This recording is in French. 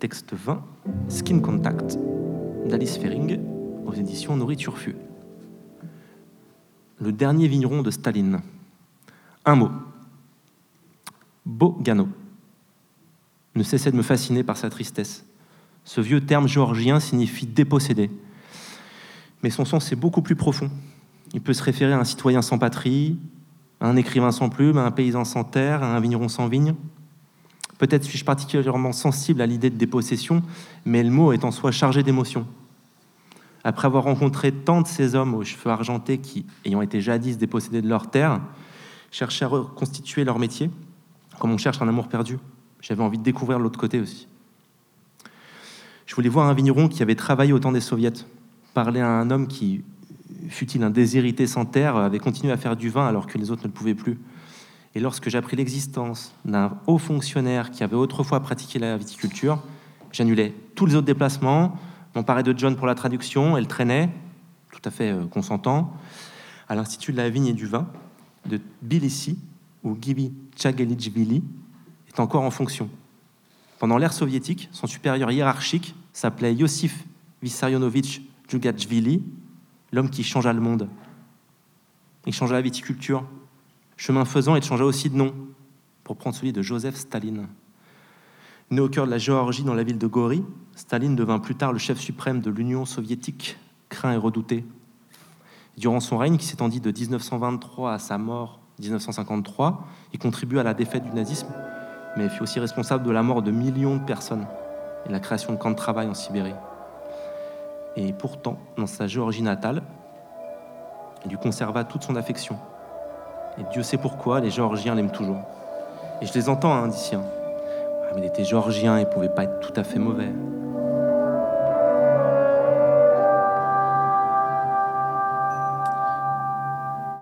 Texte 20, Skin Contact, d'Alice Fering, aux éditions Nourriture Fue. Le dernier vigneron de Staline. Un mot. Bogano. Ne cessait de me fasciner par sa tristesse. Ce vieux terme géorgien signifie dépossédé. Mais son sens est beaucoup plus profond. Il peut se référer à un citoyen sans patrie, à un écrivain sans plume, à un paysan sans terre, à un vigneron sans vigne. Peut-être suis-je particulièrement sensible à l'idée de dépossession, mais le mot est en soi chargé d'émotion. Après avoir rencontré tant de ces hommes aux cheveux argentés qui, ayant été jadis dépossédés de leur terre, cherchaient à reconstituer leur métier, comme on cherche un amour perdu, j'avais envie de découvrir l'autre côté aussi. Je voulais voir un vigneron qui avait travaillé au temps des soviets, parler à un homme qui, fut-il un déshérité sans terre, avait continué à faire du vin alors que les autres ne le pouvaient plus. Et lorsque j'appris l'existence d'un haut fonctionnaire qui avait autrefois pratiqué la viticulture, j'annulais tous les autres déplacements, m'emparais de John pour la traduction et le traînais, tout à fait euh, consentant, à l'Institut de la vigne et du vin de Tbilissi, où Gibi Tchagelichvili est encore en fonction. Pendant l'ère soviétique, son supérieur hiérarchique s'appelait Yosif Vissarionovitch Djugachvili, l'homme qui changea le monde. Il changea la viticulture. Chemin faisant, il changea aussi de nom, pour prendre celui de Joseph Staline. Né au cœur de la Géorgie, dans la ville de Gori, Staline devint plus tard le chef suprême de l'Union soviétique, craint et redouté. Durant son règne, qui s'étendit de 1923 à sa mort 1953, il contribua à la défaite du nazisme, mais fut aussi responsable de la mort de millions de personnes et la création de camps de travail en Sibérie. Et pourtant, dans sa Géorgie natale, il lui conserva toute son affection. Et Dieu sait pourquoi, les Géorgiens l'aiment toujours. Et je les entends, hein, d'ici. Ah, mais il était géorgien, il pouvait pas être tout à fait mauvais.